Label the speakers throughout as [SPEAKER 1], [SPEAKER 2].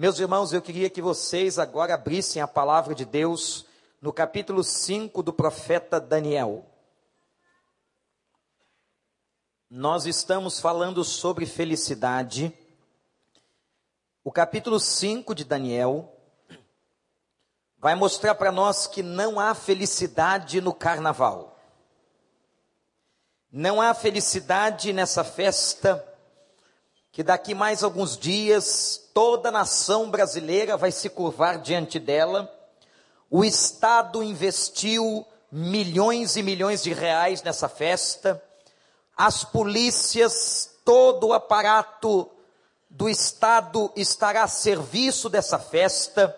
[SPEAKER 1] Meus irmãos, eu queria que vocês agora abrissem a palavra de Deus no capítulo 5 do profeta Daniel. Nós estamos falando sobre felicidade. O capítulo 5 de Daniel vai mostrar para nós que não há felicidade no carnaval. Não há felicidade nessa festa que daqui mais alguns dias toda a nação brasileira vai se curvar diante dela. O Estado investiu milhões e milhões de reais nessa festa. As polícias, todo o aparato do Estado estará a serviço dessa festa.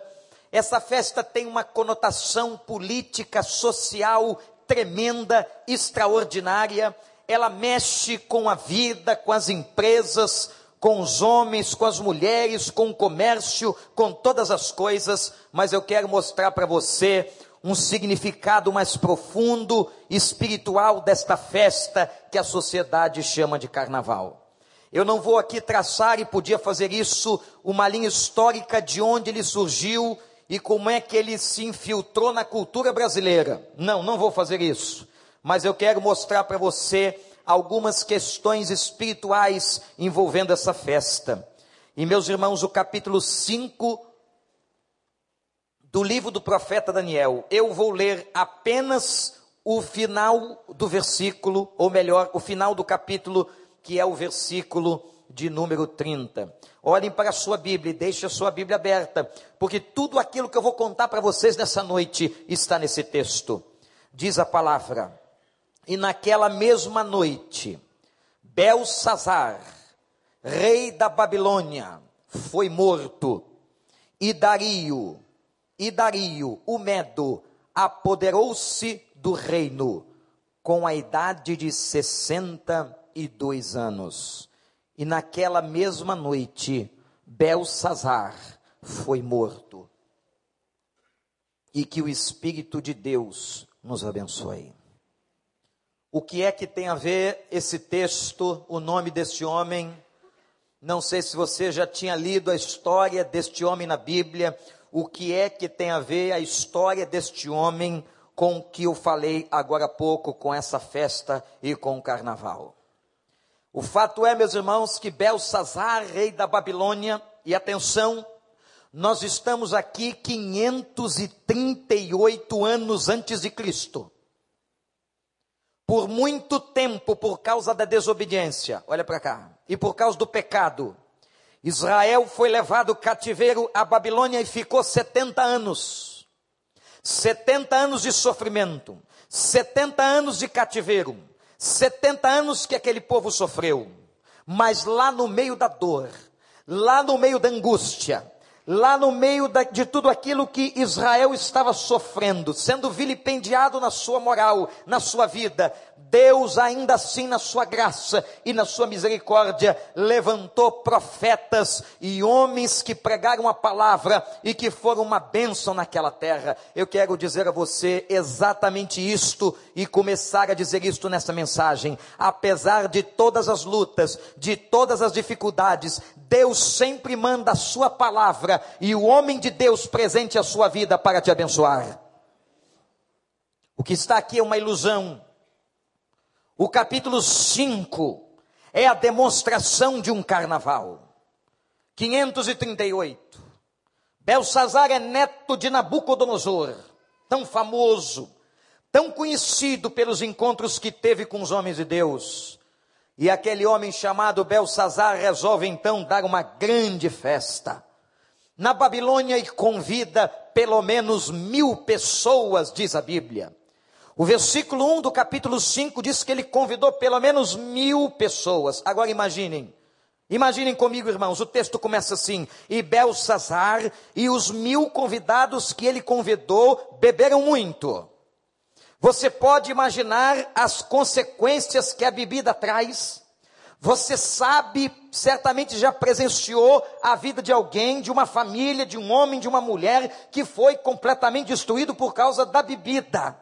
[SPEAKER 1] Essa festa tem uma conotação política, social tremenda, extraordinária. Ela mexe com a vida, com as empresas, com os homens, com as mulheres, com o comércio, com todas as coisas, mas eu quero mostrar para você um significado mais profundo, espiritual desta festa que a sociedade chama de carnaval. Eu não vou aqui traçar, e podia fazer isso, uma linha histórica de onde ele surgiu e como é que ele se infiltrou na cultura brasileira. Não, não vou fazer isso. Mas eu quero mostrar para você algumas questões espirituais envolvendo essa festa. E meus irmãos, o capítulo 5 do livro do profeta Daniel, eu vou ler apenas o final do versículo, ou melhor, o final do capítulo, que é o versículo de número 30. Olhem para a sua Bíblia e deixe a sua Bíblia aberta, porque tudo aquilo que eu vou contar para vocês nessa noite está nesse texto. Diz a palavra: e naquela mesma noite, Belsazar, rei da Babilônia, foi morto, e Dario, e Dario, o Medo, apoderou-se do reino, com a idade de sessenta e dois anos. E naquela mesma noite, Belsazar foi morto. E que o Espírito de Deus nos abençoe. O que é que tem a ver esse texto, o nome deste homem? Não sei se você já tinha lido a história deste homem na Bíblia. O que é que tem a ver a história deste homem com o que eu falei agora há pouco, com essa festa e com o carnaval? O fato é, meus irmãos, que Belsazar, rei da Babilônia, e atenção, nós estamos aqui 538 anos antes de Cristo por muito tempo, por causa da desobediência, olha para cá, e por causa do pecado, Israel foi levado cativeiro à Babilônia e ficou 70 anos. 70 anos de sofrimento, 70 anos de cativeiro, 70 anos que aquele povo sofreu. Mas lá no meio da dor, lá no meio da angústia, lá no meio de tudo aquilo que Israel estava sofrendo, sendo vilipendiado na sua moral, na sua vida, Deus, ainda assim, na sua graça e na sua misericórdia, levantou profetas e homens que pregaram a palavra e que foram uma bênção naquela terra. Eu quero dizer a você exatamente isto e começar a dizer isto nessa mensagem. Apesar de todas as lutas, de todas as dificuldades, Deus sempre manda a sua palavra e o homem de Deus presente a sua vida para te abençoar. O que está aqui é uma ilusão o capítulo 5 é a demonstração de um carnaval. 538. Belsazar é neto de Nabucodonosor, tão famoso, tão conhecido pelos encontros que teve com os homens de Deus. E aquele homem chamado Belsazar resolve então dar uma grande festa na Babilônia e convida pelo menos mil pessoas, diz a Bíblia. O versículo 1 do capítulo 5 diz que ele convidou pelo menos mil pessoas. Agora imaginem, imaginem comigo, irmãos, o texto começa assim: E Belsazar e os mil convidados que ele convidou beberam muito. Você pode imaginar as consequências que a bebida traz? Você sabe, certamente já presenciou a vida de alguém, de uma família, de um homem, de uma mulher, que foi completamente destruído por causa da bebida.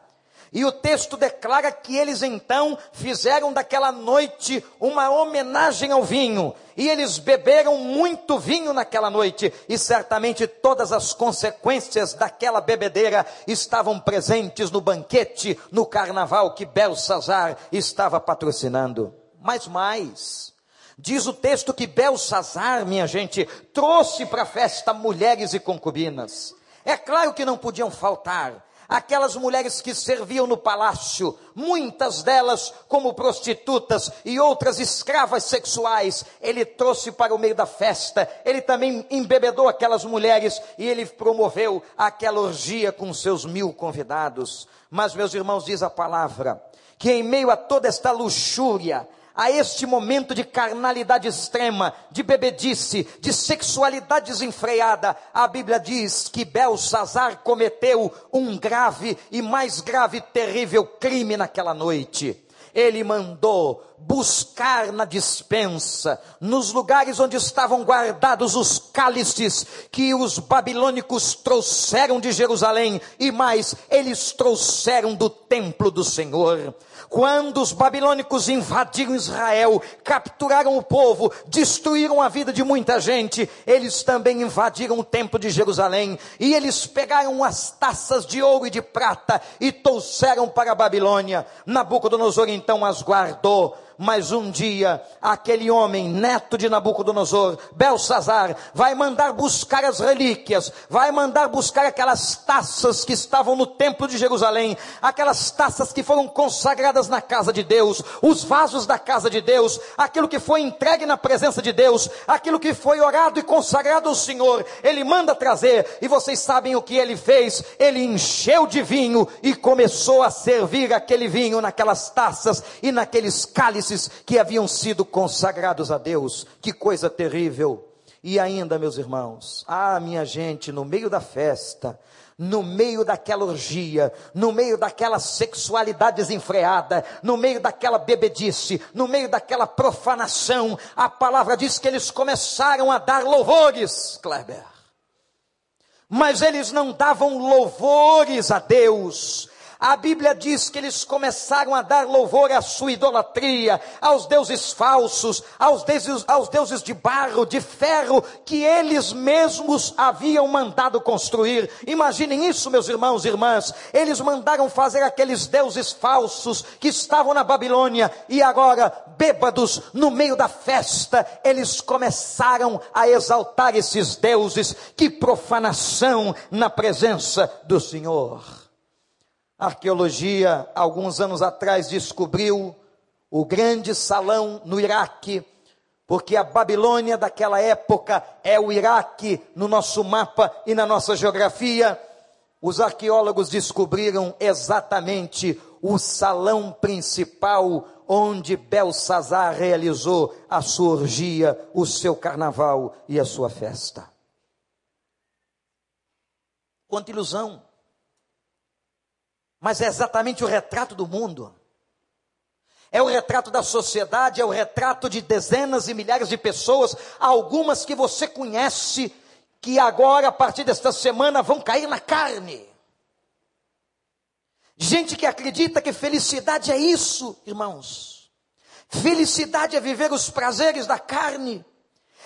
[SPEAKER 1] E o texto declara que eles então fizeram daquela noite uma homenagem ao vinho. E eles beberam muito vinho naquela noite. E certamente todas as consequências daquela bebedeira estavam presentes no banquete, no carnaval que Belsazar estava patrocinando. Mas mais. Diz o texto que Belsazar, minha gente, trouxe para a festa mulheres e concubinas. É claro que não podiam faltar aquelas mulheres que serviam no palácio, muitas delas como prostitutas e outras escravas sexuais, ele trouxe para o meio da festa, ele também embebedou aquelas mulheres e ele promoveu aquela orgia com seus mil convidados. Mas, meus irmãos, diz a palavra, que em meio a toda esta luxúria, a este momento de carnalidade extrema, de bebedice, de sexualidade desenfreada, a Bíblia diz que Belsazar cometeu um grave e mais grave terrível crime naquela noite. Ele mandou buscar na dispensa, nos lugares onde estavam guardados os cálices que os babilônicos trouxeram de Jerusalém, e mais, eles trouxeram do templo do Senhor. Quando os babilônicos invadiram Israel, capturaram o povo, destruíram a vida de muita gente, eles também invadiram o templo de Jerusalém e eles pegaram as taças de ouro e de prata e trouxeram para a Babilônia. Nabucodonosor então as guardou mas um dia, aquele homem, neto de Nabucodonosor, Belsazar, vai mandar buscar as relíquias, vai mandar buscar aquelas taças que estavam no templo de Jerusalém, aquelas taças que foram consagradas na casa de Deus, os vasos da casa de Deus, aquilo que foi entregue na presença de Deus, aquilo que foi orado e consagrado ao Senhor, ele manda trazer, e vocês sabem o que ele fez, ele encheu de vinho e começou a servir aquele vinho naquelas taças e naqueles cálices que haviam sido consagrados a Deus. Que coisa terrível. E ainda, meus irmãos, ah, minha gente, no meio da festa, no meio daquela orgia, no meio daquela sexualidade desenfreada, no meio daquela bebedice, no meio daquela profanação, a palavra diz que eles começaram a dar louvores, Kleber. Mas eles não davam louvores a Deus, a Bíblia diz que eles começaram a dar louvor à sua idolatria, aos deuses falsos, aos deuses, aos deuses de barro, de ferro, que eles mesmos haviam mandado construir. Imaginem isso, meus irmãos e irmãs. Eles mandaram fazer aqueles deuses falsos que estavam na Babilônia e agora, bêbados, no meio da festa, eles começaram a exaltar esses deuses. Que profanação na presença do Senhor. Arqueologia, alguns anos atrás, descobriu o grande salão no Iraque, porque a Babilônia daquela época é o Iraque no nosso mapa e na nossa geografia. Os arqueólogos descobriram exatamente o salão principal onde Belsazar realizou a sua orgia, o seu carnaval e a sua festa. Quanta ilusão! Mas é exatamente o retrato do mundo. É o retrato da sociedade, é o retrato de dezenas e milhares de pessoas, algumas que você conhece, que agora, a partir desta semana, vão cair na carne. Gente que acredita que felicidade é isso, irmãos. Felicidade é viver os prazeres da carne.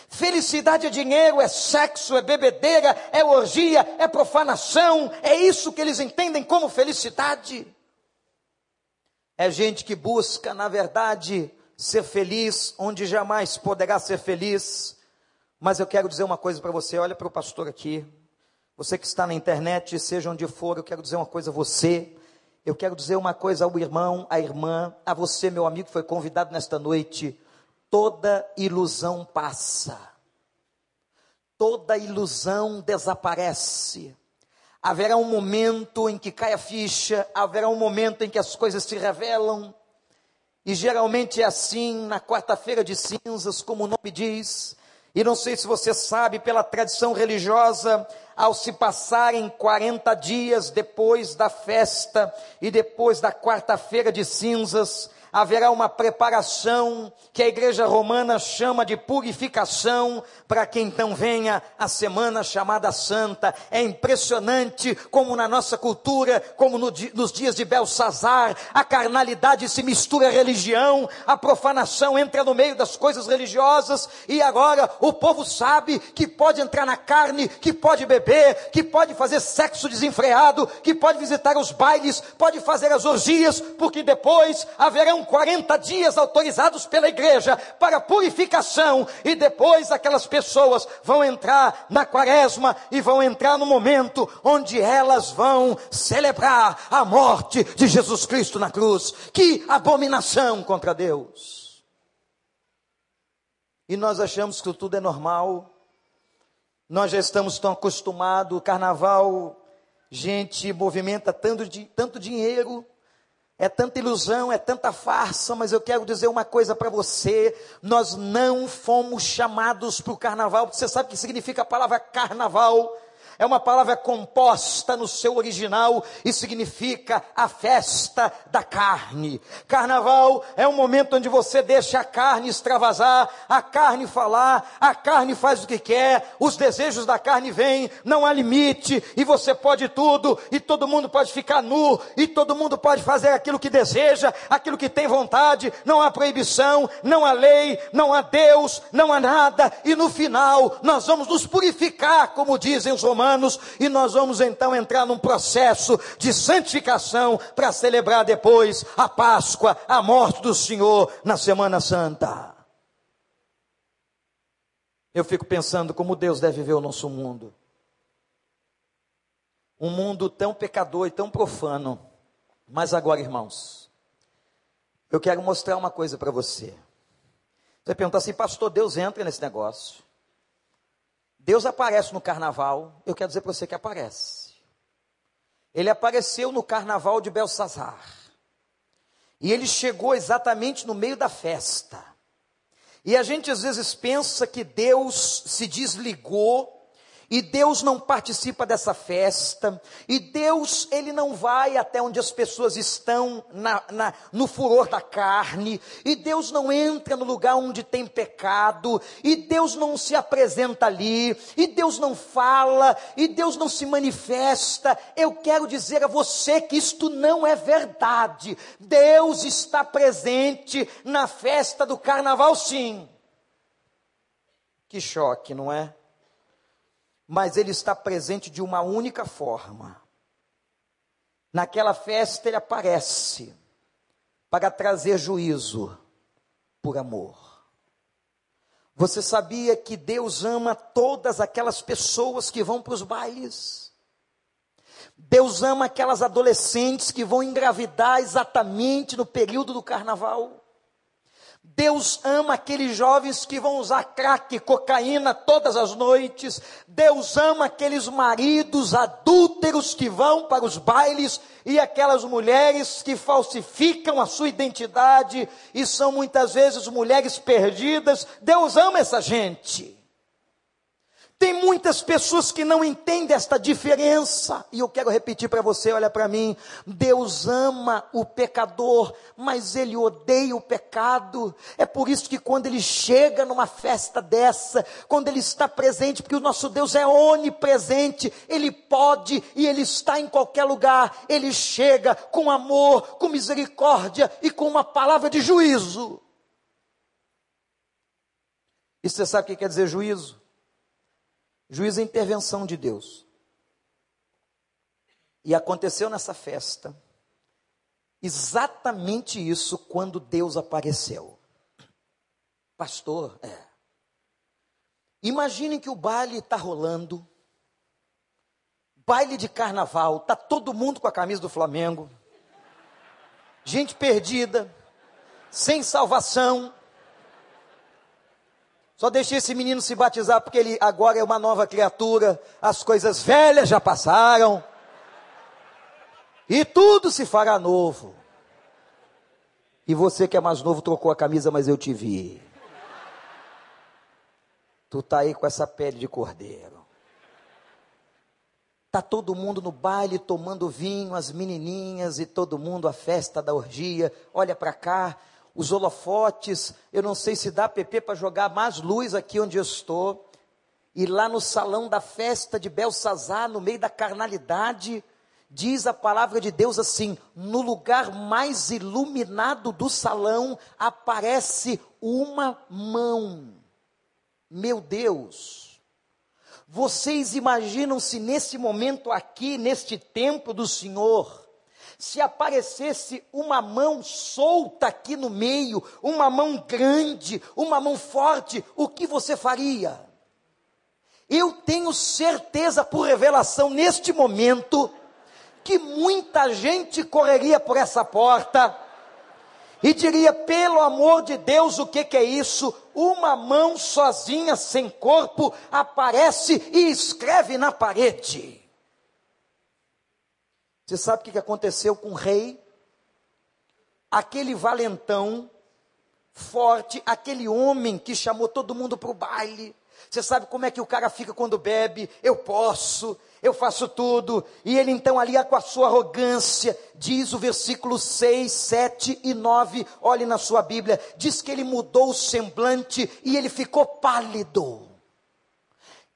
[SPEAKER 1] Felicidade é dinheiro, é sexo, é bebedeira, é orgia, é profanação. É isso que eles entendem como felicidade. É gente que busca, na verdade, ser feliz onde jamais poderá ser feliz. Mas eu quero dizer uma coisa para você, olha para o pastor aqui. Você que está na internet, seja onde for, eu quero dizer uma coisa a você. Eu quero dizer uma coisa ao irmão, à irmã, a você, meu amigo, que foi convidado nesta noite toda ilusão passa, toda ilusão desaparece. Haverá um momento em que cai a ficha, haverá um momento em que as coisas se revelam, e geralmente é assim na quarta-feira de cinzas, como o nome diz. E não sei se você sabe, pela tradição religiosa, ao se passarem 40 dias depois da festa e depois da quarta-feira de cinzas, haverá uma preparação que a igreja romana chama de purificação, para que então venha a semana chamada Santa. É impressionante como na nossa cultura, como no, nos dias de Belsazar, a carnalidade se mistura à religião, a profanação entra no meio das coisas religiosas, e agora o povo sabe que pode entrar na carne, que pode beber, que pode fazer sexo desenfreado, que pode visitar os bailes, pode fazer as orgias, porque depois haverão 40 dias autorizados pela igreja para purificação, e depois aquelas pessoas vão entrar na quaresma e vão entrar no momento onde elas vão celebrar a morte de Jesus Cristo na cruz. Que abominação contra Deus! E nós achamos que tudo é normal, nós já estamos tão acostumados, o carnaval, gente, movimenta tanto, tanto dinheiro, é tanta ilusão, é tanta farsa, mas eu quero dizer uma coisa para você: nós não fomos chamados para o carnaval, você sabe o que significa a palavra carnaval? É uma palavra composta no seu original e significa a festa da carne. Carnaval é um momento onde você deixa a carne extravasar, a carne falar, a carne faz o que quer, os desejos da carne vêm, não há limite, e você pode tudo, e todo mundo pode ficar nu, e todo mundo pode fazer aquilo que deseja, aquilo que tem vontade, não há proibição, não há lei, não há Deus, não há nada, e no final nós vamos nos purificar, como dizem os romanos romanos, e nós vamos então entrar num processo de santificação para celebrar depois a Páscoa, a morte do Senhor na Semana Santa. Eu fico pensando como Deus deve ver o nosso mundo. Um mundo tão pecador e tão profano. Mas agora, irmãos, eu quero mostrar uma coisa para você. Você pergunta assim, pastor, Deus entra nesse negócio. Deus aparece no carnaval, eu quero dizer para você que aparece. Ele apareceu no carnaval de Belsazar. E ele chegou exatamente no meio da festa. E a gente às vezes pensa que Deus se desligou e Deus não participa dessa festa, e Deus, Ele não vai até onde as pessoas estão na, na, no furor da carne, e Deus não entra no lugar onde tem pecado, e Deus não se apresenta ali, e Deus não fala, e Deus não se manifesta. Eu quero dizer a você que isto não é verdade. Deus está presente na festa do carnaval, sim. Que choque, não é? Mas ele está presente de uma única forma. Naquela festa ele aparece para trazer juízo por amor. Você sabia que Deus ama todas aquelas pessoas que vão para os bailes? Deus ama aquelas adolescentes que vão engravidar exatamente no período do carnaval? Deus ama aqueles jovens que vão usar crack, cocaína todas as noites. Deus ama aqueles maridos adúlteros que vão para os bailes e aquelas mulheres que falsificam a sua identidade e são muitas vezes mulheres perdidas. Deus ama essa gente. Tem muitas pessoas que não entendem esta diferença, e eu quero repetir para você: olha para mim, Deus ama o pecador, mas Ele odeia o pecado. É por isso que quando Ele chega numa festa dessa, quando Ele está presente, porque o nosso Deus é onipresente, Ele pode e Ele está em qualquer lugar, Ele chega com amor, com misericórdia e com uma palavra de juízo. E você sabe o que quer dizer juízo? Juízo é intervenção de Deus. E aconteceu nessa festa exatamente isso quando Deus apareceu. Pastor, é. Imagine que o baile está rolando, baile de carnaval, está todo mundo com a camisa do Flamengo, gente perdida, sem salvação, só deixei esse menino se batizar porque ele agora é uma nova criatura. As coisas velhas já passaram. E tudo se fará novo. E você que é mais novo trocou a camisa, mas eu te vi. Tu tá aí com essa pele de cordeiro. Tá todo mundo no baile tomando vinho, as menininhas e todo mundo a festa da orgia. Olha para cá, os holofotes. Eu não sei se dá PP para jogar mais luz aqui onde eu estou. E lá no salão da festa de Belsazar, no meio da carnalidade, diz a palavra de Deus assim: no lugar mais iluminado do salão aparece uma mão. Meu Deus, vocês imaginam se nesse momento aqui, neste templo do Senhor, se aparecesse uma mão solta aqui no meio, uma mão grande, uma mão forte, o que você faria? Eu tenho certeza por revelação neste momento que muita gente correria por essa porta e diria: pelo amor de Deus, o que, que é isso? Uma mão sozinha, sem corpo, aparece e escreve na parede. Você sabe o que, aconteceu com o rei? Aquele valentão, forte, aquele homem que chamou todo mundo para o baile, você sabe como é que o cara fica quando bebe? Eu posso, eu faço tudo. E ele então ali com a sua arrogância, diz o versículo 6, 7 e 9, olhe na sua Bíblia, diz que ele mudou o semblante e ele ficou pálido.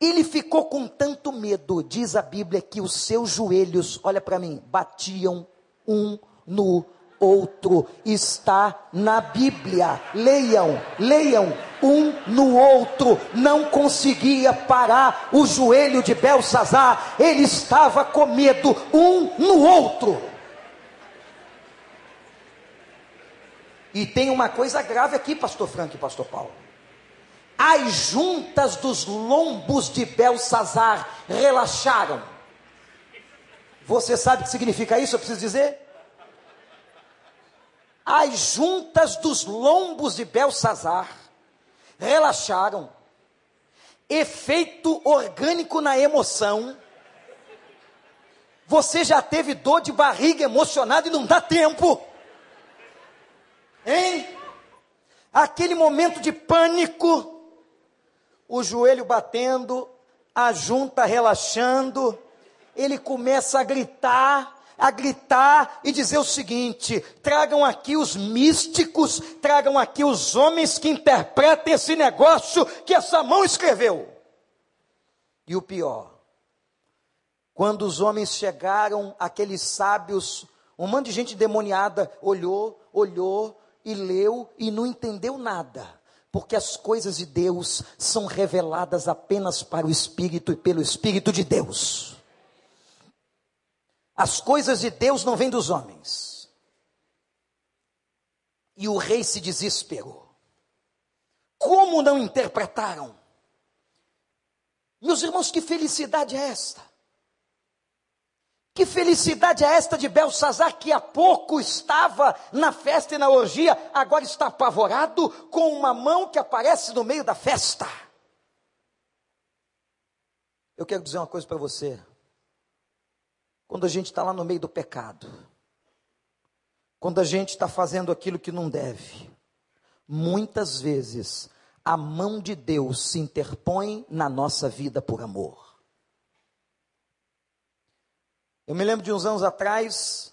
[SPEAKER 1] Ele ficou com tanto medo, diz a Bíblia, que os seus joelhos, olha para mim, batiam um no outro. Está na Bíblia. Leiam, leiam um no outro. Não conseguia parar o joelho de Belsazar. Ele estava com medo um no outro. E tem uma coisa grave aqui, pastor Frank e pastor Paulo. As juntas dos lombos de Belsazar relaxaram. Você sabe o que significa isso? Eu preciso dizer? as juntas dos lombos de Belsazar relaxaram. Efeito orgânico na emoção. Você já teve dor de barriga emocionada e não dá tempo. Hein? Aquele momento de pânico, o joelho batendo, a junta relaxando, ele começa a gritar, a gritar e dizer o seguinte: tragam aqui os místicos, tragam aqui os homens que interpretem esse negócio que essa mão escreveu. E o pior, quando os homens chegaram, aqueles sábios, um monte de gente demoniada olhou, olhou e leu e não entendeu nada porque as coisas de Deus são reveladas apenas para o Espírito e pelo Espírito de Deus. As coisas de Deus não vêm dos homens. E o rei se desesperou. Como não interpretaram? Meus irmãos, que felicidade é esta? Que felicidade é esta de Belsazar, que há pouco estava na festa e na orgia, agora está apavorado com uma mão que aparece no meio da festa. Eu quero dizer uma coisa para você. Quando a gente está lá no meio do pecado, quando a gente está fazendo aquilo que não deve, muitas vezes a mão de Deus se interpõe na nossa vida por amor. Eu me lembro de uns anos atrás,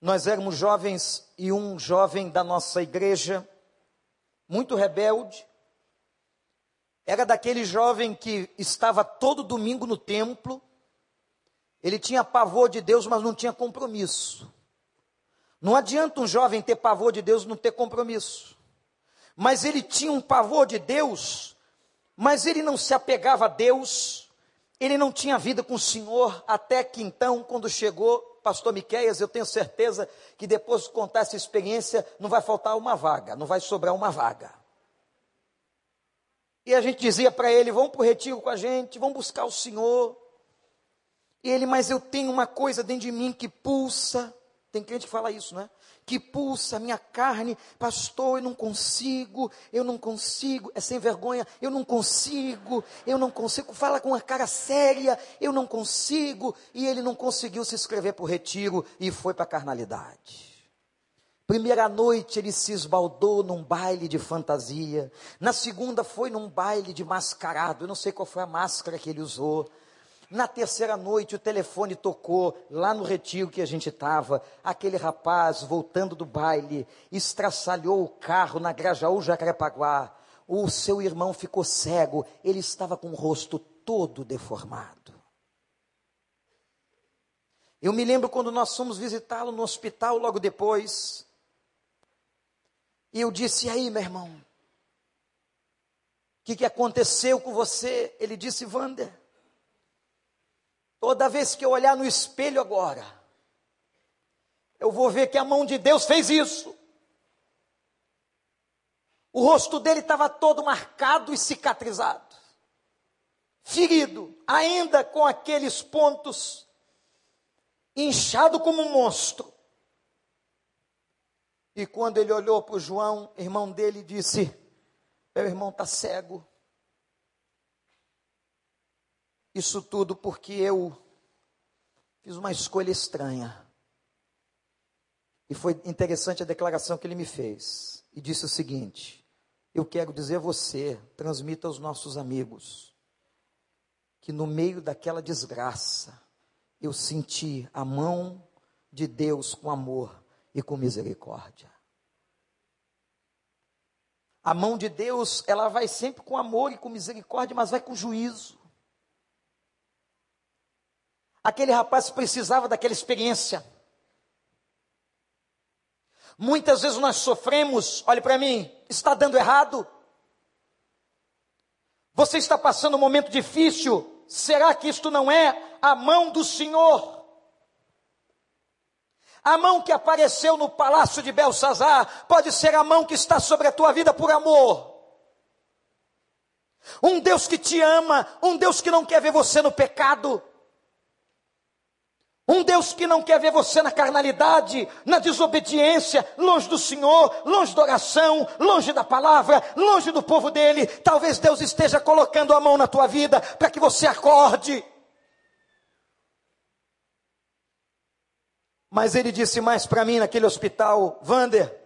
[SPEAKER 1] nós éramos jovens e um jovem da nossa igreja, muito rebelde, era daquele jovem que estava todo domingo no templo, ele tinha pavor de Deus, mas não tinha compromisso. Não adianta um jovem ter pavor de Deus e não ter compromisso. Mas ele tinha um pavor de Deus, mas ele não se apegava a Deus, ele não tinha vida com o Senhor, até que então, quando chegou pastor Miqueias, eu tenho certeza que depois de contar essa experiência, não vai faltar uma vaga, não vai sobrar uma vaga. E a gente dizia para ele: vamos para o retiro com a gente, vamos buscar o Senhor. E ele, mas eu tenho uma coisa dentro de mim que pulsa. Tem crente que fala isso, né? Que pulsa minha carne, pastor, eu não consigo, eu não consigo, é sem vergonha, eu não consigo, eu não consigo, fala com uma cara séria, eu não consigo, e ele não conseguiu se inscrever para o retiro e foi para a carnalidade. Primeira noite ele se esbaldou num baile de fantasia, na segunda foi num baile de mascarado, eu não sei qual foi a máscara que ele usou, Na terceira noite, o telefone tocou lá no retiro que a gente estava. Aquele rapaz, voltando do baile, estraçalhou o carro na Grajaú Jacarepaguá. O seu irmão ficou cego, ele estava com o rosto todo deformado. Eu me lembro quando nós fomos visitá-lo no hospital logo depois. E eu disse: E aí, meu irmão? O que, que aconteceu com você? Ele disse: Wander Toda vez que eu olhar no espelho agora, eu vou ver que a mão de Deus fez isso. O rosto dele estava todo marcado e cicatrizado, ferido, ainda com aqueles pontos, inchado como um monstro. E quando ele olhou para o João, irmão dele, disse: Meu irmão está cego. Isso tudo porque eu fiz uma escolha estranha. E foi interessante a declaração que ele me fez. E disse o seguinte: Eu quero dizer a você, transmita aos nossos amigos, que no meio daquela desgraça, eu senti a mão de Deus com amor e com misericórdia. A mão de Deus, ela vai sempre com amor e com misericórdia, mas vai com juízo. Aquele rapaz precisava daquela experiência. Muitas vezes nós sofremos, olhe para mim, está dando errado. Você está passando um momento difícil. Será que isto não é a mão do Senhor? A mão que apareceu no palácio de Belsazar pode ser a mão que está sobre a tua vida por amor. Um Deus que te ama, um Deus que não quer ver você no pecado. Um Deus que não quer ver você na carnalidade, na desobediência, longe do Senhor, longe da oração, longe da palavra, longe do povo dele. Talvez Deus esteja colocando a mão na tua vida para que você acorde. Mas ele disse mais para mim naquele hospital, Vander,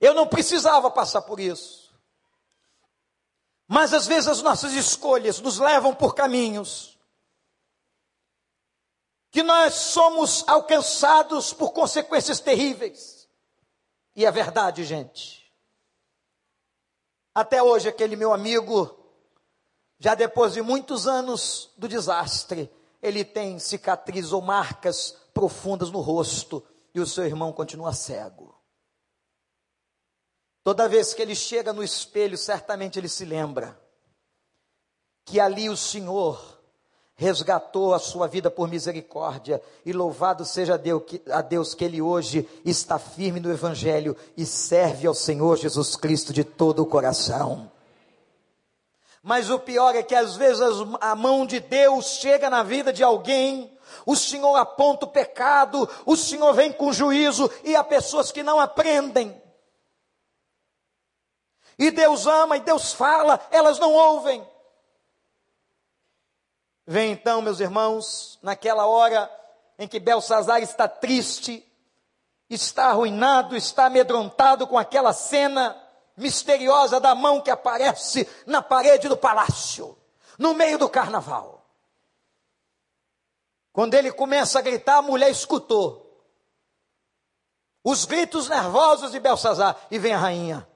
[SPEAKER 1] eu não precisava passar por isso. Mas às vezes as nossas escolhas nos levam por caminhos que nós somos alcançados por consequências terríveis. E é verdade, gente. Até hoje, aquele meu amigo, já depois de muitos anos do desastre, ele tem cicatrizes ou marcas profundas no rosto e o seu irmão continua cego. Toda vez que ele chega no espelho, certamente ele se lembra que ali o Senhor resgatou a sua vida por misericórdia, e louvado seja Deus que, a Deus que ele hoje está firme no Evangelho e serve ao Senhor Jesus Cristo de todo o coração. Mas o pior é que às vezes a mão de Deus chega na vida de alguém, o Senhor aponta o pecado, o Senhor vem com juízo, e há pessoas que não aprendem. E Deus ama e Deus fala, elas não ouvem. Vem então, meus irmãos, naquela hora em que Belsazar está triste, está arruinado, está amedrontado com aquela cena misteriosa da mão que aparece na parede do palácio, no meio do carnaval. Quando ele começa a gritar, a mulher escutou. Os gritos nervosos de Belsazar, e vem a rainha.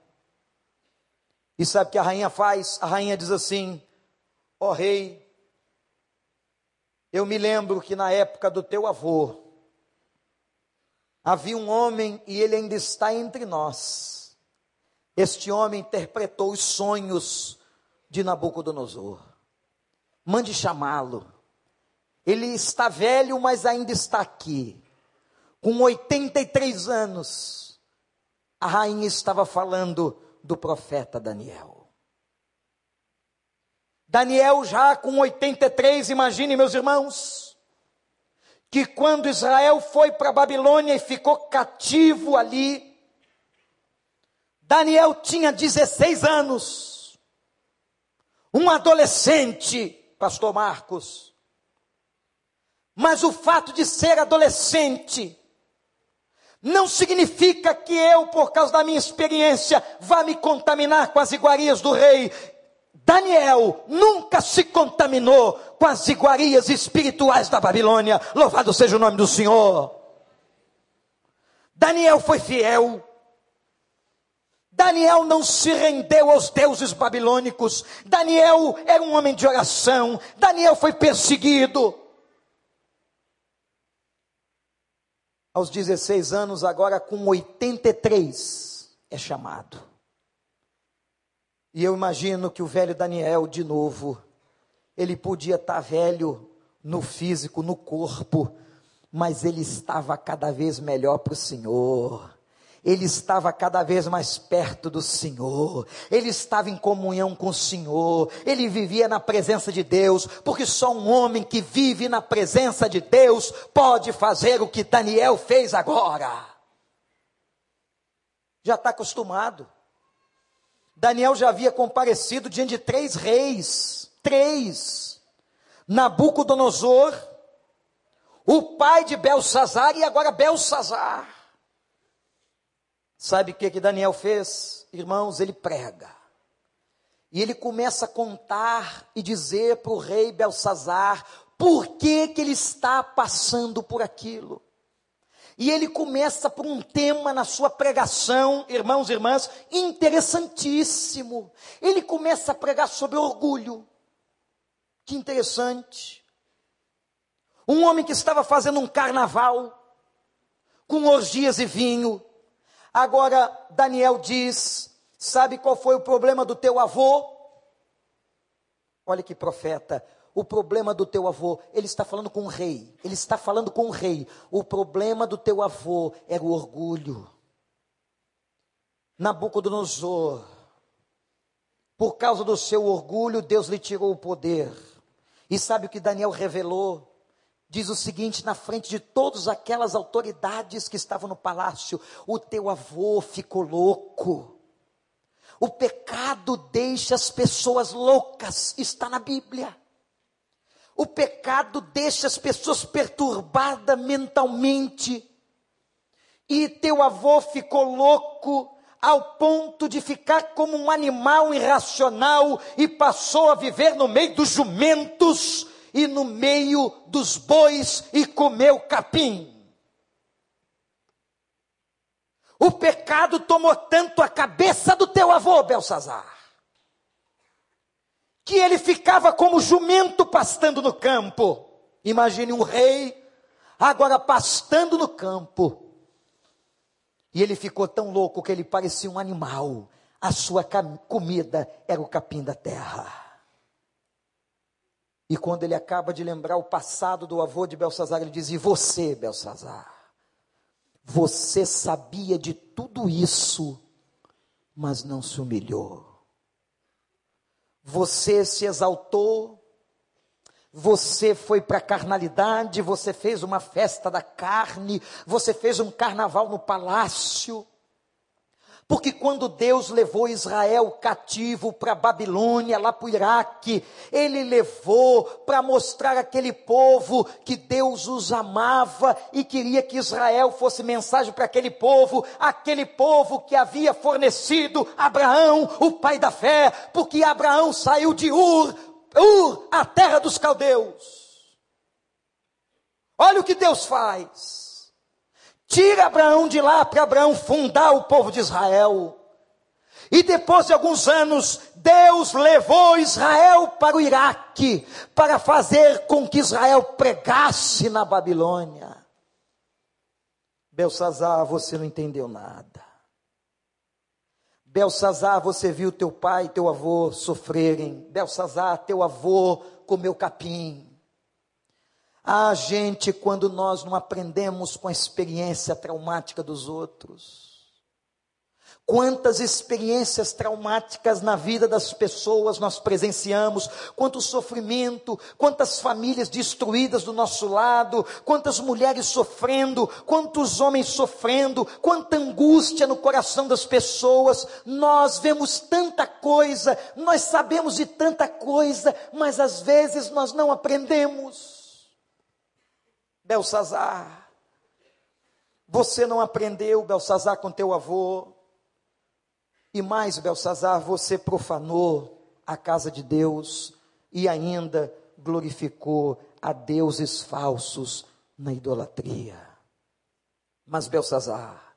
[SPEAKER 1] E sabe o que a rainha faz? A rainha diz assim: Ó oh, rei, eu me lembro que na época do teu avô, havia um homem e ele ainda está entre nós. Este homem interpretou os sonhos de Nabucodonosor. Mande chamá-lo. Ele está velho, mas ainda está aqui. Com 83 anos, a rainha estava falando do profeta Daniel. Daniel já com 83, imagine meus irmãos, que quando Israel foi para Babilônia e ficou cativo ali, Daniel tinha 16 anos, um adolescente, pastor Marcos. Mas o fato de ser adolescente não significa que eu, por causa da minha experiência, vá me contaminar com as iguarias do rei Daniel nunca se contaminou com as iguarias espirituais da Babilônia. Louvado seja o nome do Senhor. Daniel foi fiel. Daniel não se rendeu aos deuses babilônicos. Daniel era um homem de oração. Daniel foi perseguido. Aos 16 anos, agora com 83, é chamado. E eu imagino que o velho Daniel, de novo, ele podia estar velho no físico, no corpo, mas ele estava cada vez melhor para o Senhor ele estava cada vez mais perto do Senhor, ele estava em comunhão com o Senhor, ele vivia na presença de Deus, porque só um homem que vive na presença de Deus pode fazer o que Daniel fez agora. Já está acostumado. Daniel já havia comparecido diante de três reis, três: Nabucodonosor, o pai de Belsazar e agora Belsazar. Sabe o que, que Daniel fez? Irmãos, ele prega. E ele começa a contar e dizer para o rei Belsazar por que, que ele está passando por aquilo. E ele começa por um tema na sua pregação, irmãos e irmãs, interessantíssimo. Ele começa a pregar sobre orgulho. Que interessante. Um homem que estava fazendo um carnaval, com orgias e vinho, Agora, Daniel diz: Sabe qual foi o problema do teu avô? Olha que profeta. O problema do teu avô, ele está falando com o rei. Ele está falando com o rei. O problema do teu avô era o orgulho. Nabucodonosor, por causa do seu orgulho, Deus lhe tirou o poder. E sabe o que Daniel revelou? diz o seguinte na frente de todas aquelas autoridades que estavam no palácio: o teu avô ficou louco. O pecado deixa as pessoas loucas, está na Bíblia. O pecado deixa as pessoas perturbadas mentalmente. E teu avô ficou louco ao ponto de ficar como um animal irracional e passou a viver no meio dos jumentos e no meio dos bois e comeu capim. O pecado tomou tanto a cabeça do teu avô, Belsazar, que ele ficava como jumento pastando no campo. Imagine um rei agora pastando no campo. E ele ficou tão louco que ele parecia um animal. A sua comida era o capim da terra. E quando ele acaba de lembrar o passado do avô de Belsazar, ele diz: E você, Belsazar? Você sabia de tudo isso, mas não se humilhou. Você se exaltou, você foi para a carnalidade, você fez uma festa da carne, você fez um carnaval no palácio. Porque quando Deus levou Israel cativo para Babilônia, lá para o Iraque, Ele levou para mostrar aquele povo que Deus os amava e queria que Israel fosse mensagem para aquele povo, aquele povo que havia fornecido Abraão, o pai da fé, porque Abraão saiu de Ur, Ur, a terra dos caldeus. Olha o que Deus faz. Tira Abraão de lá para Abraão fundar o povo de Israel. E depois de alguns anos, Deus levou Israel para o Iraque, para fazer com que Israel pregasse na Babilônia. Belsazar, você não entendeu nada. Belsazar, você viu teu pai e teu avô sofrerem. Belsazar, teu avô comeu capim. Ah, gente, quando nós não aprendemos com a experiência traumática dos outros. Quantas experiências traumáticas na vida das pessoas nós presenciamos, quanto sofrimento, quantas famílias destruídas do nosso lado, quantas mulheres sofrendo, quantos homens sofrendo, quanta angústia no coração das pessoas. Nós vemos tanta coisa, nós sabemos de tanta coisa, mas às vezes nós não aprendemos. Belsazar, você não aprendeu, Belsazar, com teu avô. E mais, Belsazar, você profanou a casa de Deus e ainda glorificou a deuses falsos na idolatria. Mas Belsazar,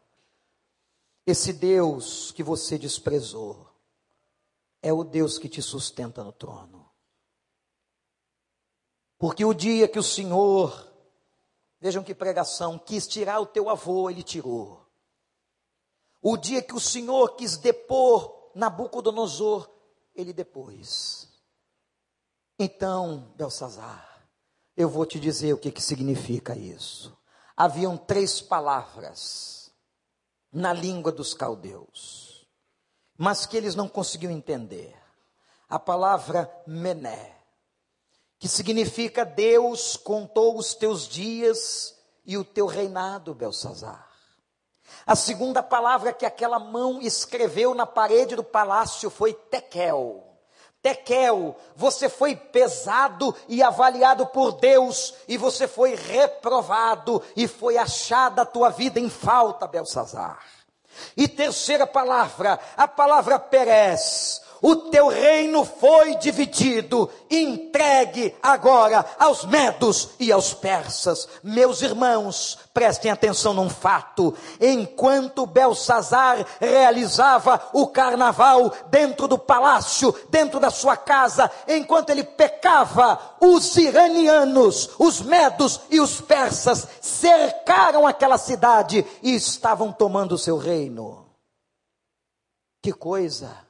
[SPEAKER 1] esse Deus que você desprezou, é o Deus que te sustenta no trono. Porque o dia que o Senhor, vejam que pregação, quis tirar o teu avô, ele tirou. O dia que o Senhor quis depor Nabucodonosor, ele depôs. Então, Belsazar, eu vou te dizer o que, que significa isso. Haviam três palavras na língua dos caldeus, mas que eles não conseguiam entender. A palavra mené, que significa Deus contou os teus dias e o teu reinado, Belsazar. A segunda palavra que aquela mão escreveu na parede do palácio foi tekel. Tekel, você foi pesado e avaliado por Deus, e você foi reprovado, e foi achada a tua vida em falta, Belsazar. E terceira palavra, a palavra Perez, o teu reino foi dividido, entregue agora aos medos e aos persas. Meus irmãos, prestem atenção num fato: enquanto Belsazar realizava o carnaval dentro do palácio, dentro da sua casa, enquanto ele pecava, os iranianos, os medos e os persas cercaram aquela cidade e estavam tomando o seu reino. Que coisa!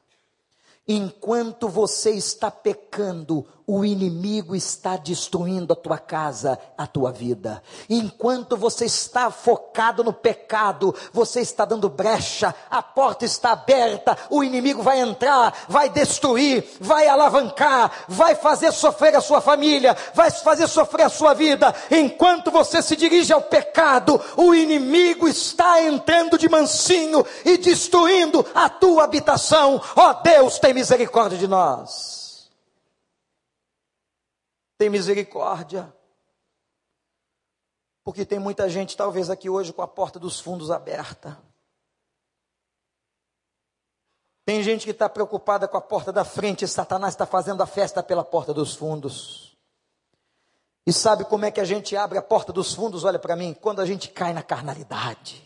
[SPEAKER 1] Enquanto você está pecando, o inimigo está destruindo a tua casa, a tua vida. Enquanto você está focado no pecado, você está dando brecha, a porta está aberta, o inimigo vai entrar, vai destruir, vai alavancar, vai fazer sofrer a sua família, vai fazer sofrer a sua vida. Enquanto você se dirige ao pecado, o inimigo está entrando de mansinho e destruindo a tua habitação. Ó oh, Deus, tem misericórdia de nós tem misericórdia. Porque tem muita gente, talvez aqui hoje, com a porta dos fundos aberta. Tem gente que está preocupada com a porta da frente e Satanás está fazendo a festa pela porta dos fundos. E sabe como é que a gente abre a porta dos fundos? Olha para mim, quando a gente cai na carnalidade.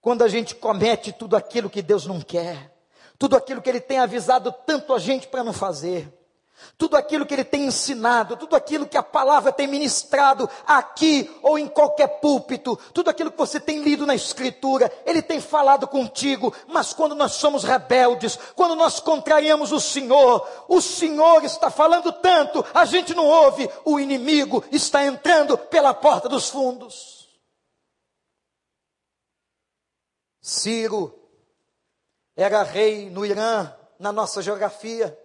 [SPEAKER 1] Quando a gente comete tudo aquilo que Deus não quer. Tudo aquilo que Ele tem avisado tanto a gente para não fazer tudo aquilo que ele tem ensinado, tudo aquilo que a palavra tem ministrado aqui ou em qualquer púlpito, tudo aquilo que você tem lido na Escritura, ele tem falado contigo, mas quando nós somos rebeldes, quando nós contrariamos o Senhor, o Senhor está falando tanto, a gente não ouve, o inimigo está entrando pela porta dos fundos. Ciro era rei no Irã, na nossa geografia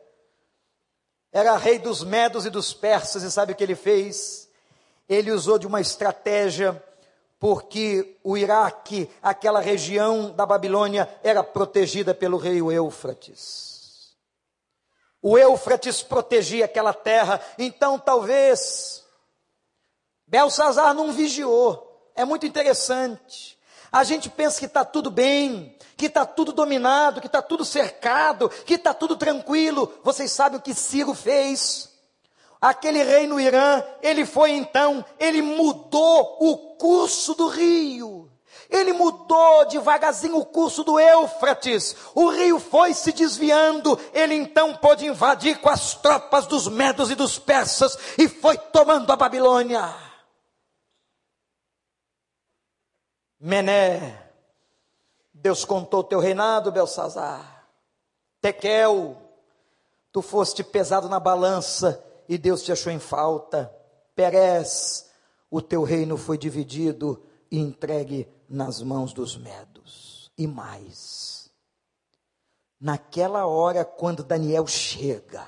[SPEAKER 1] era rei dos medos e dos persas, e sabe o que ele fez? Ele usou de uma estratégia, porque o Iraque, aquela região da Babilônia, era protegida pelo rei Eufrates. O Eufrates protegia aquela terra, então talvez Belsazar não vigiou. É muito interessante. A gente pensa que está tudo bem, que está tudo dominado, que está tudo cercado, que está tudo tranquilo. Vocês sabem o que Ciro fez? Aquele rei no Irã, ele foi então, ele mudou o curso do rio. Ele mudou devagarzinho o curso do Eufrates. O rio foi se desviando. Ele então pôde invadir com as tropas dos medos e dos persas e foi tomando a Babilônia. Mené, Deus contou teu reinado, Belsazar. Tekel, tu foste pesado na balança e Deus te achou em falta. Perez, o teu reino foi dividido e entregue nas mãos dos medos. E mais, naquela hora, quando Daniel chega,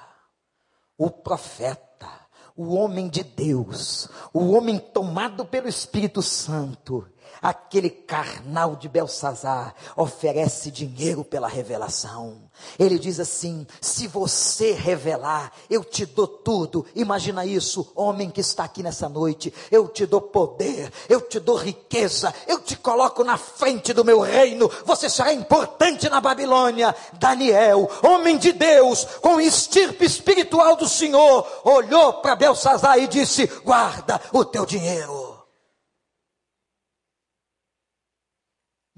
[SPEAKER 1] o profeta, o homem de Deus, o homem tomado pelo Espírito Santo, aquele carnal de Belsazar oferece dinheiro pela revelação. Ele diz assim: se você revelar, eu te dou tudo. Imagina isso, homem que está aqui nessa noite. Eu te dou poder, eu te dou riqueza, eu te coloco na frente do meu reino. Você será importante na Babilônia. Daniel, homem de Deus, com estirpe espiritual do Senhor, olhou para Belsazar e disse: guarda o teu dinheiro.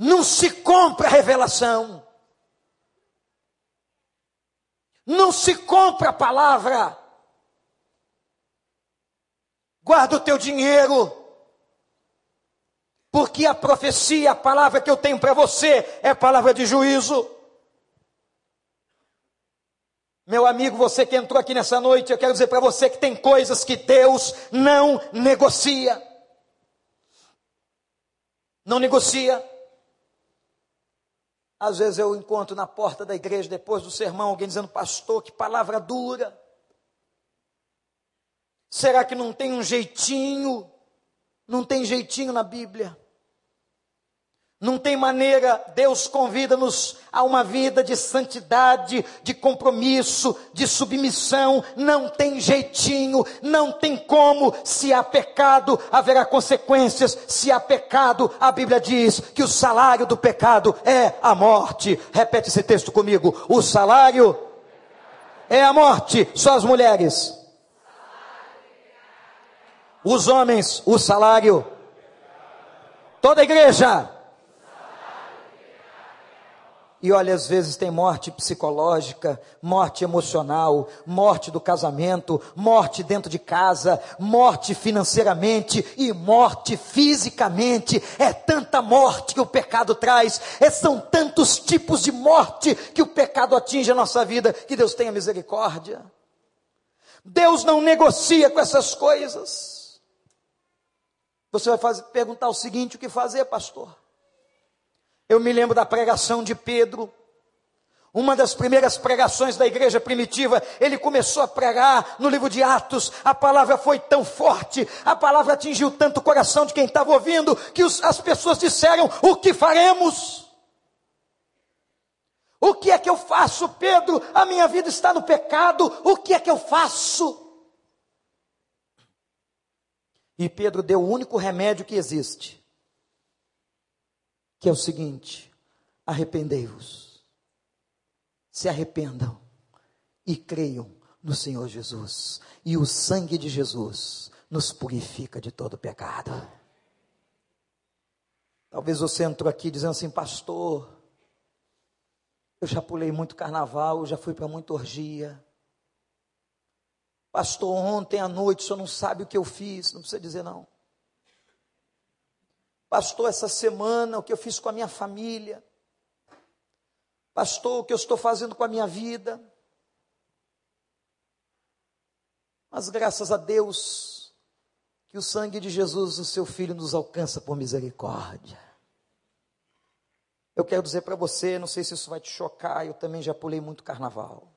[SPEAKER 1] Não se compra revelação. Não se compra a palavra. Guarda o teu dinheiro. Porque a profecia, a palavra que eu tenho para você é palavra de juízo. Meu amigo, você que entrou aqui nessa noite, eu quero dizer para você que tem coisas que Deus não negocia. Não negocia. Às vezes eu encontro na porta da igreja, depois do sermão, alguém dizendo, pastor, que palavra dura. Será que não tem um jeitinho? Não tem jeitinho na Bíblia? Não tem maneira, Deus convida-nos a uma vida de santidade, de compromisso, de submissão. Não tem jeitinho, não tem como. Se há pecado, haverá consequências. Se há pecado, a Bíblia diz que o salário do pecado é a morte. Repete esse texto comigo: o salário é a morte. Só as mulheres. Os homens, o salário. Toda a igreja. E olha, às vezes tem morte psicológica, morte emocional, morte do casamento, morte dentro de casa, morte financeiramente e morte fisicamente. É tanta morte que o pecado traz, é, são tantos tipos de morte que o pecado atinge a nossa vida, que Deus tenha misericórdia. Deus não negocia com essas coisas. Você vai fazer, perguntar o seguinte: o que fazer, pastor? Eu me lembro da pregação de Pedro. Uma das primeiras pregações da igreja primitiva, ele começou a pregar no livro de Atos. A palavra foi tão forte, a palavra atingiu tanto o coração de quem estava ouvindo, que os, as pessoas disseram: O que faremos? O que é que eu faço, Pedro? A minha vida está no pecado, o que é que eu faço? E Pedro deu o único remédio que existe que é o seguinte: arrependei-vos, se arrependam e creiam no Senhor Jesus, e o sangue de Jesus nos purifica de todo pecado. Talvez você entrou aqui dizendo assim, pastor, eu já pulei muito carnaval, já fui para muita orgia. Pastor, ontem à noite o senhor não sabe o que eu fiz, não precisa dizer não. Pastor, essa semana, o que eu fiz com a minha família. Pastor, o que eu estou fazendo com a minha vida. Mas graças a Deus, que o sangue de Jesus, o seu Filho, nos alcança por misericórdia. Eu quero dizer para você, não sei se isso vai te chocar, eu também já pulei muito carnaval.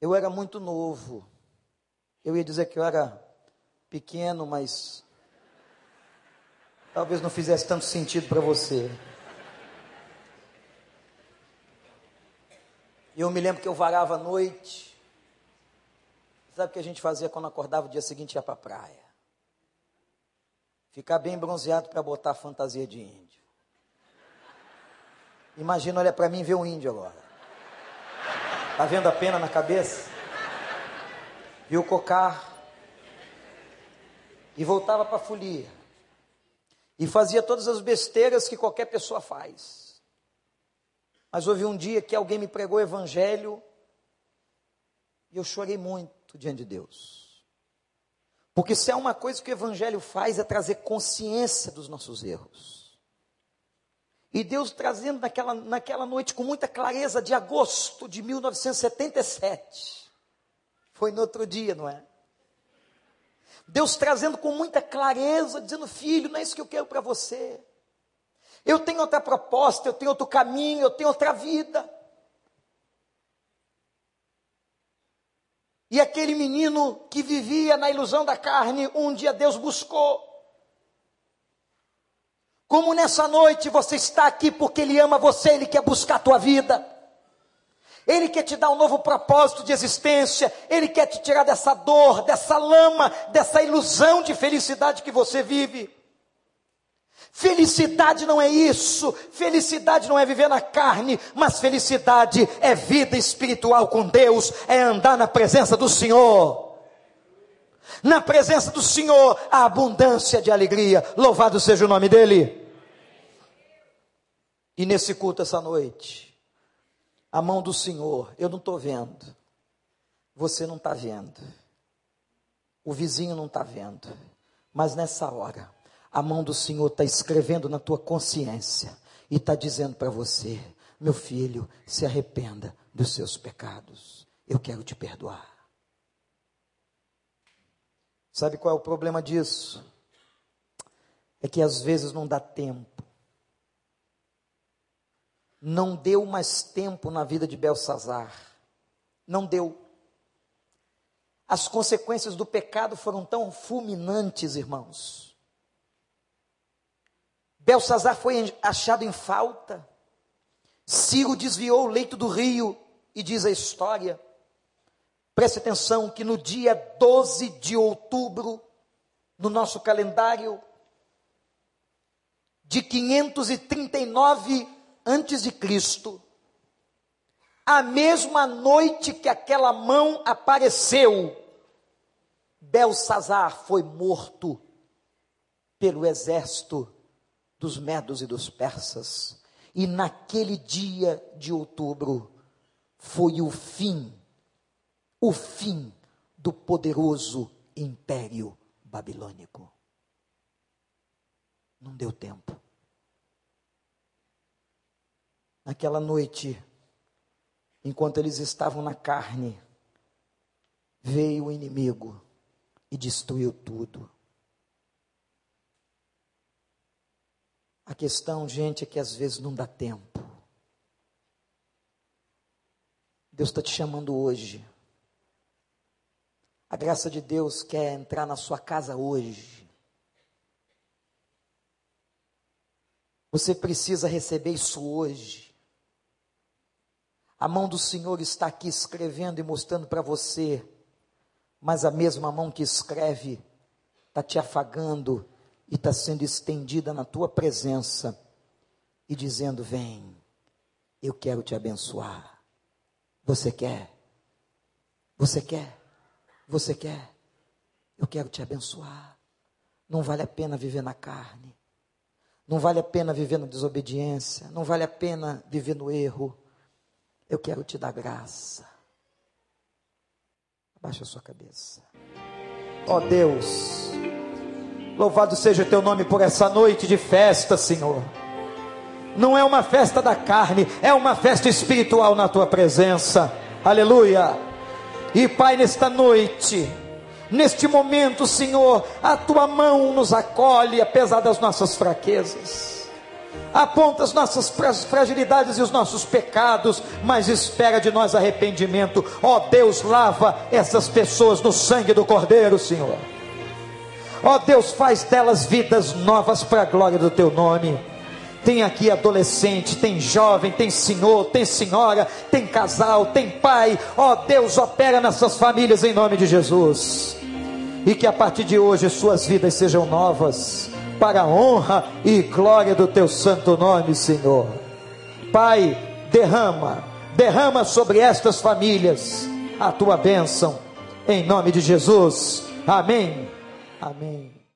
[SPEAKER 1] Eu era muito novo. Eu ia dizer que eu era pequeno, mas talvez não fizesse tanto sentido para você. E eu me lembro que eu varava à noite. Sabe o que a gente fazia quando acordava o dia seguinte ia para a praia? Ficar bem bronzeado para botar fantasia de índio. Imagina, olha para mim vê um índio agora. Tá vendo a pena na cabeça? Viu o cocar? E voltava para folia. E fazia todas as besteiras que qualquer pessoa faz. Mas houve um dia que alguém me pregou o evangelho e eu chorei muito diante de Deus. Porque se é uma coisa que o evangelho faz é trazer consciência dos nossos erros. E Deus trazendo naquela, naquela noite com muita clareza de agosto de 1977. Foi no outro dia, não é? Deus trazendo com muita clareza, dizendo: Filho, não é isso que eu quero para você. Eu tenho outra proposta, eu tenho outro caminho, eu tenho outra vida. E aquele menino que vivia na ilusão da carne, um dia Deus buscou. Como nessa noite você está aqui porque Ele ama você, Ele quer buscar a tua vida. Ele quer te dar um novo propósito de existência, Ele quer te tirar dessa dor, dessa lama, dessa ilusão de felicidade que você vive. Felicidade não é isso, felicidade não é viver na carne, mas felicidade é vida espiritual com Deus, é andar na presença do Senhor. Na presença do Senhor, a abundância de alegria, louvado seja o nome dEle. E nesse culto essa noite, a mão do Senhor, eu não estou vendo, você não está vendo, o vizinho não está vendo, mas nessa hora, a mão do Senhor está escrevendo na tua consciência e está dizendo para você: meu filho, se arrependa dos seus pecados, eu quero te perdoar. Sabe qual é o problema disso? É que às vezes não dá tempo não deu mais tempo na vida de Belsazar. Não deu. As consequências do pecado foram tão fulminantes, irmãos. Belsazar foi achado em falta. Ciro desviou o leito do rio e diz a história. Preste atenção que no dia 12 de outubro, no nosso calendário, de 539 antes de Cristo, a mesma noite que aquela mão apareceu, Belsazar foi morto pelo exército dos medos e dos persas. E naquele dia de outubro foi o fim, o fim do poderoso império babilônico. Não deu tempo. Naquela noite, enquanto eles estavam na carne, veio o inimigo e destruiu tudo. A questão, gente, é que às vezes não dá tempo. Deus está te chamando hoje. A graça de Deus quer entrar na sua casa hoje. Você precisa receber isso hoje. A mão do Senhor está aqui escrevendo e mostrando para você, mas a mesma mão que escreve está te afagando e está sendo estendida na tua presença e dizendo: Vem, eu quero te abençoar. Você quer? Você quer? Você quer? Eu quero te abençoar. Não vale a pena viver na carne. Não vale a pena viver na desobediência. Não vale a pena viver no erro. Eu quero te dar graça. Abaixa a sua cabeça. Ó oh Deus, louvado seja o teu nome por essa noite de festa, Senhor. Não é uma festa da carne, é uma festa espiritual na tua presença. Aleluia. E Pai, nesta noite, neste momento, Senhor, a tua mão nos acolhe apesar das nossas fraquezas aponta as nossas fragilidades e os nossos pecados, mas espera de nós arrependimento. Ó oh, Deus, lava essas pessoas no sangue do Cordeiro, Senhor. Ó oh, Deus, faz delas vidas novas para a glória do teu nome. Tem aqui adolescente, tem jovem, tem senhor, tem senhora, tem casal, tem pai. Ó oh, Deus, opera nessas famílias em nome de Jesus. E que a partir de hoje suas vidas sejam novas para a honra e glória do teu santo nome, Senhor. Pai, derrama, derrama sobre estas famílias a tua bênção, em nome de Jesus. Amém. Amém.